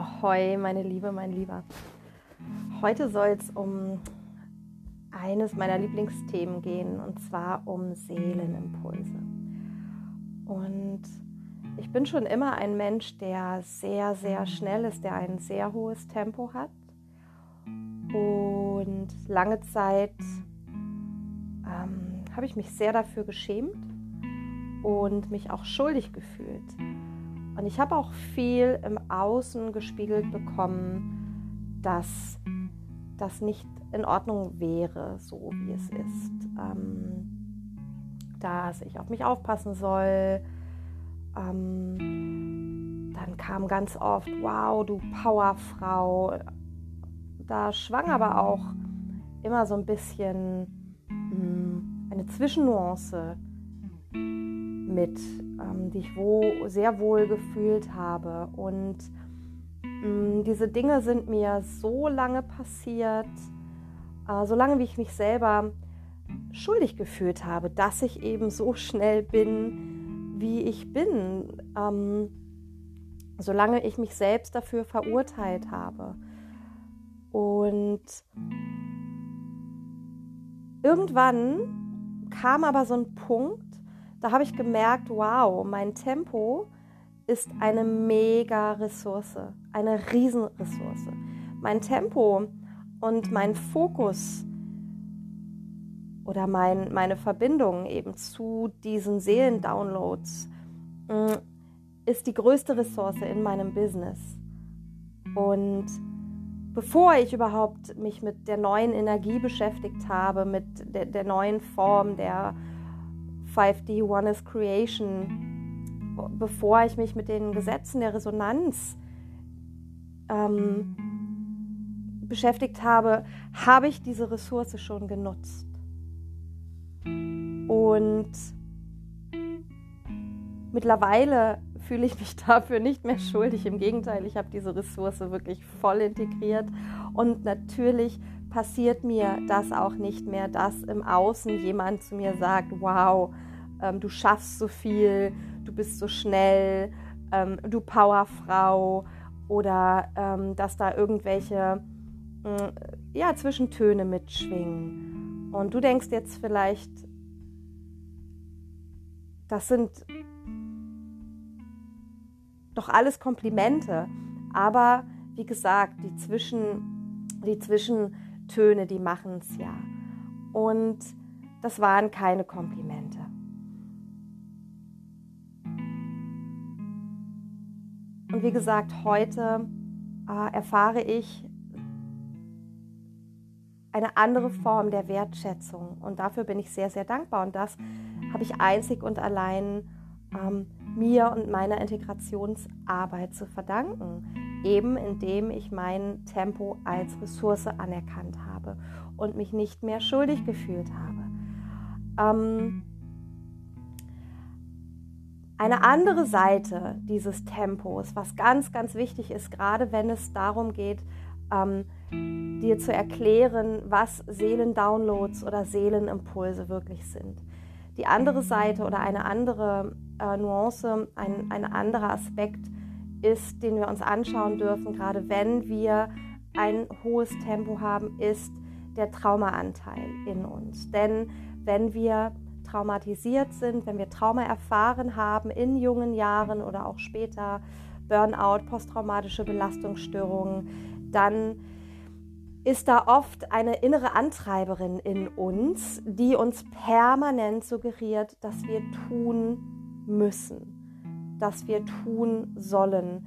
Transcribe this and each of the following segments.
Ahoi, meine Liebe, mein Lieber. Heute soll es um eines meiner Lieblingsthemen gehen, und zwar um Seelenimpulse. Und ich bin schon immer ein Mensch, der sehr, sehr schnell ist, der ein sehr hohes Tempo hat. Und lange Zeit ähm, habe ich mich sehr dafür geschämt und mich auch schuldig gefühlt. Und ich habe auch viel im Außen gespiegelt bekommen, dass das nicht in Ordnung wäre, so wie es ist. Ähm, dass ich auf mich aufpassen soll. Ähm, dann kam ganz oft, wow, du Powerfrau. Da schwang aber auch immer so ein bisschen mh, hm, eine Zwischennuance mit, ähm, die ich wo, sehr wohl gefühlt habe. Und mh, mm, diese Dinge sind mir so lange passiert, äh, so lange wie ich mich selber schuldig gefühlt habe, dass ich eben so schnell bin, wie ich bin. Ähm, solange ich mich selbst dafür verurteilt habe. Und irgendwann kam aber so ein Punkt, da habe ich gemerkt, wow, mein Tempo ist eine mega Ressource, eine Riesenressource. Mein Tempo und mein Fokus oder mein, meine Verbindung eben zu diesen Seelendownloads mm, ist die größte Ressource in meinem Business. Und bevor ich überhaupt mich mit der neuen Energie beschäftigt habe, mit der, der neuen Form der 5D One is Creation, bevor ich mich mit den Gesetzen der Resonanz ähm, beschäftigt habe, habe ich diese Ressource schon genutzt. Und mittlerweile fühle ich mich dafür nicht mehr schuldig. Im Gegenteil, ich habe diese Ressource wirklich voll integriert. Und natürlich passiert mir das auch nicht mehr, dass im Außen jemand zu mir sagt, wow, ähm, du schaffst so viel, du bist so schnell, ähm, du Powerfrau oder ähm, dass da irgendwelche äh, ja, Zwischentöne mitschwingen. Und du denkst jetzt vielleicht, das sind doch alles Komplimente, aber wie gesagt, die, Zwischen, die Zwischentöne, die machen es ja. Und das waren keine Komplimente. Und wie gesagt, heute äh, erfahre ich eine andere Form der Wertschätzung. Und dafür bin ich sehr, sehr dankbar. Und das habe ich einzig und allein ähm, mir und meiner Integrationsarbeit zu verdanken. Eben indem ich mein Tempo als Ressource anerkannt habe und mich nicht mehr schuldig gefühlt habe. Ähm, eine andere Seite dieses Tempos, was ganz, ganz wichtig ist, gerade wenn es darum geht, ähm, dir zu erklären, was Seelendownloads oder Seelenimpulse wirklich sind. Die andere Seite oder eine andere äh, Nuance, ein, ein anderer Aspekt ist, den wir uns anschauen dürfen, gerade wenn wir ein hohes Tempo haben, ist der Traumaanteil in uns. Denn wenn wir traumatisiert sind, wenn wir Trauma erfahren haben in jungen Jahren oder auch später, Burnout, posttraumatische Belastungsstörungen, dann ist da oft eine innere Antreiberin in uns, die uns permanent suggeriert, dass wir tun müssen, dass wir tun sollen.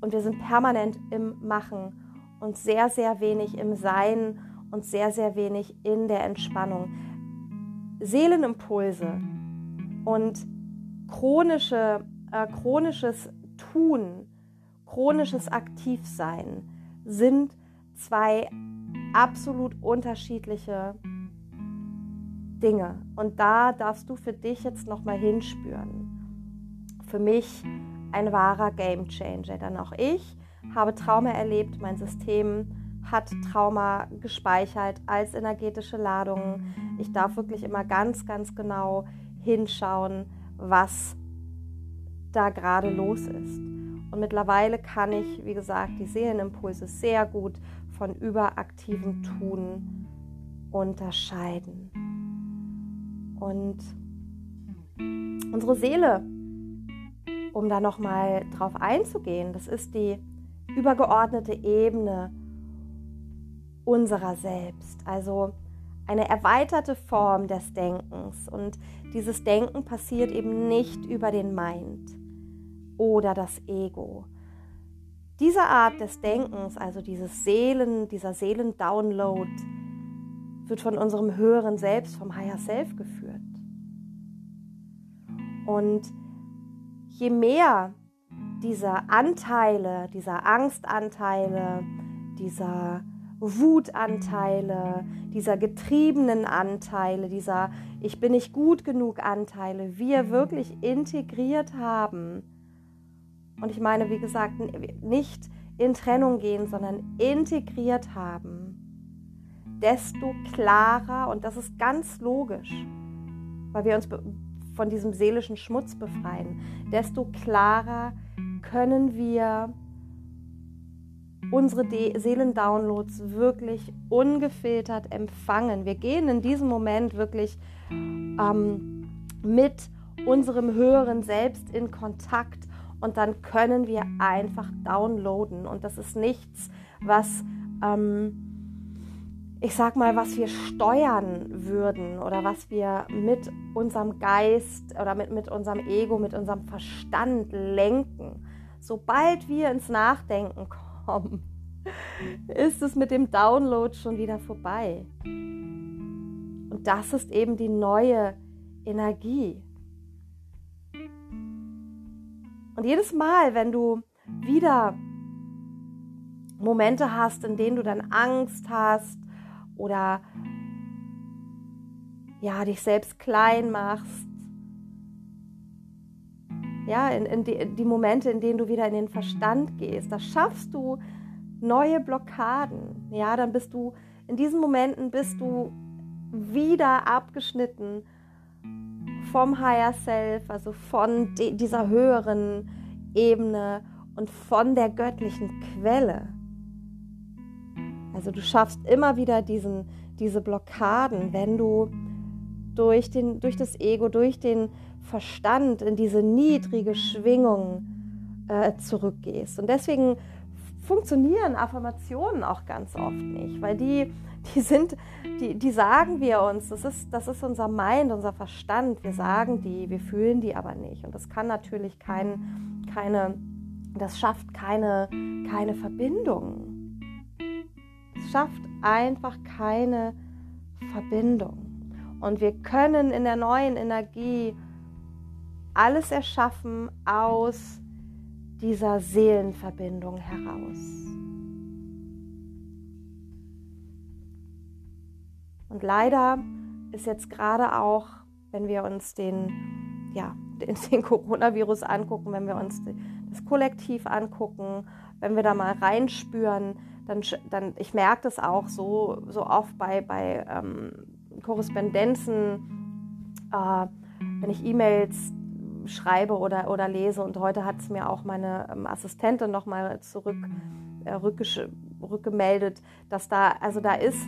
Und wir sind permanent im Machen und sehr, sehr wenig im Sein und sehr, sehr wenig in der Entspannung. Seelenimpulse und chronische, äh, chronisches Tun, chronisches Aktivsein sind zwei absolut unterschiedliche Dinge. Und da darfst du für dich jetzt nochmal hinspüren. Für mich ein wahrer Game Changer. Denn auch ich habe Trauma erlebt, mein System hat Trauma gespeichert als energetische Ladungen. Ich darf wirklich immer ganz, ganz genau hinschauen, was da gerade los ist. Und mittlerweile kann ich, wie gesagt, die Seelenimpulse sehr gut von überaktivem Tun unterscheiden. Und unsere Seele, um da nochmal drauf einzugehen, das ist die übergeordnete Ebene unserer selbst. Also eine erweiterte Form des Denkens. Und dieses Denken passiert eben nicht über den Mind oder das Ego. Diese Art des Denkens, also dieses Seelen, dieser Seelendownload, wird von unserem höheren Selbst, vom Higher Self geführt. Und je mehr dieser Anteile, dieser Angstanteile, dieser Wutanteile, dieser getriebenen Anteile, dieser Ich bin nicht gut genug Anteile, wir wirklich integriert haben. Und ich meine, wie gesagt, nicht in Trennung gehen, sondern integriert haben, desto klarer, und das ist ganz logisch, weil wir uns von diesem seelischen Schmutz befreien, desto klarer können wir unsere Seelendownloads wirklich ungefiltert empfangen. Wir gehen in diesem Moment wirklich ähm, mit unserem höheren Selbst in Kontakt und dann können wir einfach downloaden. Und das ist nichts, was, ähm, ich sag mal, was wir steuern würden oder was wir mit unserem Geist oder mit, mit unserem Ego, mit unserem Verstand lenken. Sobald wir ins Nachdenken kommen, kommen, ist es mit dem Download schon wieder vorbei. Und das ist eben die neue Energie. Und jedes Mal, wenn du wieder Momente hast, in denen du dann Angst hast oder ja, dich selbst klein machst, ja, in, in die, die Momente, in denen du wieder in den Verstand gehst, da schaffst du neue Blockaden. Ja, dann bist du in diesen Momenten bist du wieder abgeschnitten vom Higher Self, also von dieser höheren Ebene und von der göttlichen Quelle. Also du schaffst immer wieder diesen, diese Blockaden, wenn du durch, den, durch das Ego, durch den Verstand in diese niedrige Schwingung äh, zurückgehst. Und deswegen funktionieren Affirmationen auch ganz oft nicht, weil die, die sind, die, die sagen wir uns, das ist, das ist unser Mind, unser Verstand, wir sagen die, wir fühlen die aber nicht. Und das kann natürlich kein, keine, das schafft keine, keine Verbindung. Schafft einfach keine Verbindung. Und wir können in der neuen Energie alles erschaffen aus dieser Seelenverbindung heraus. Und leider ist jetzt gerade auch, wenn wir uns den, ja, den, den Coronavirus angucken, wenn wir uns das Kollektiv angucken, wenn wir da mal reinspüren, dann, dann ich merke das auch so, so oft bei, bei ähm, Korrespondenzen, äh, wenn ich E-Mails schreibe oder, oder lese. Und heute hat es mir auch meine ähm, Assistentin nochmal zurück äh, rückgemeldet, dass da, also da ist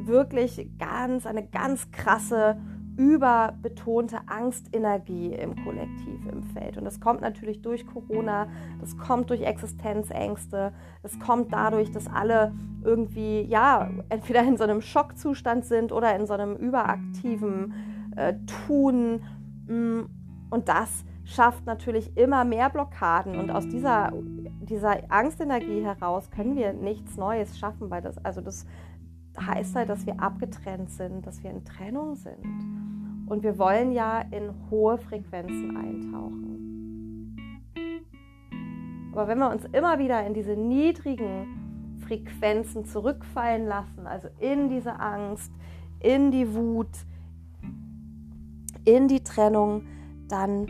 wirklich ganz, eine ganz krasse überbetonte Angstenergie im Kollektiv im Feld. Und das kommt natürlich durch Corona, das kommt durch Existenzängste, das kommt dadurch, dass alle irgendwie, ja, entweder in so einem Schockzustand sind oder in so einem überaktiven äh, Tun. Mm, und das schafft natürlich immer mehr Blockaden. Und aus dieser, dieser Angstenergie heraus können wir nichts Neues schaffen, weil das, also das heißt halt, dass wir abgetrennt sind, dass wir in Trennung sind. Und wir wollen ja in hohe Frequenzen eintauchen. Aber wenn wir uns immer wieder in diese niedrigen Frequenzen zurückfallen lassen, also in diese Angst, in die Wut, in die Trennung, dann,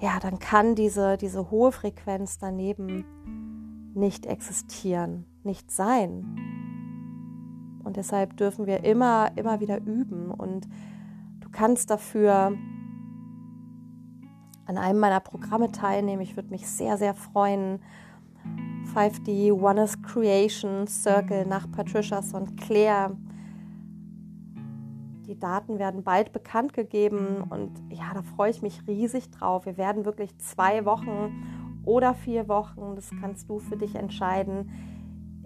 ja, dann kann diese, diese hohe Frequenz daneben nicht existieren, nicht sein. Und deshalb dürfen wir immer, immer wieder üben. Und du kannst dafür an einem meiner Programme teilnehmen. Ich würde mich sehr, sehr freuen. 5D Oneness Creation Circle nach Patricia St. Clair. Die Daten werden bald bekannt gegeben und ja, da freue ich mich riesig drauf. Wir werden wirklich zwei Wochen oder vier Wochen, das kannst du für dich entscheiden,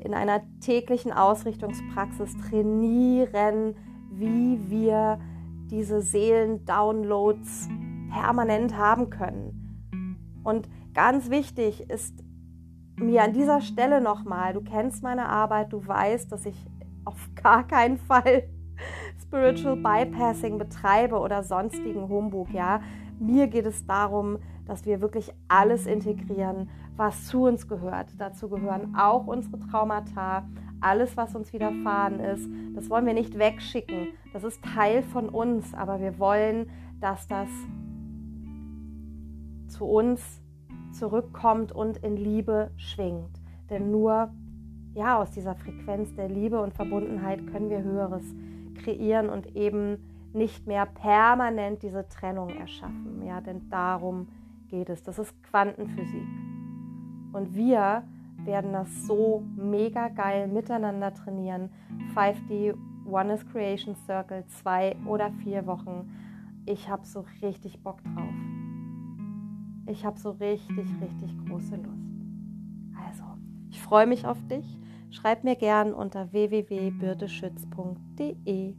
in einer täglichen Ausrichtungspraxis trainieren, wie wir diese Seelen-Downloads permanent haben können. Und ganz wichtig ist mir an dieser Stelle nochmal, du kennst meine Arbeit, du weißt, dass ich auf gar keinen Fall Spiritual Bypassing betreibe oder sonstigen Humbug, ja. Mir geht es darum, dass wir wirklich alles integrieren, was zu uns gehört. Dazu gehören auch unsere Traumata, alles, was uns widerfahren ist. Das wollen wir nicht wegschicken. Das ist Teil von uns, aber wir wollen, dass das zu uns zurückkommt und in Liebe schwingt. Denn nur ja, aus dieser Frequenz der Liebe und Verbundenheit können wir Höheres kreieren und eben nicht mehr permanent diese Trennung erschaffen. Ja, denn darum geht es. Das ist Quantenphysik. Und wir werden das so mega geil miteinander trainieren. 5D Oneness Creation Circle, zwei oder vier Wochen. Ich habe so richtig Bock drauf. Ich habe so richtig, richtig große Lust. Also, ich freue mich auf dich. Schreib mir gern unter www.birdeschütz.de.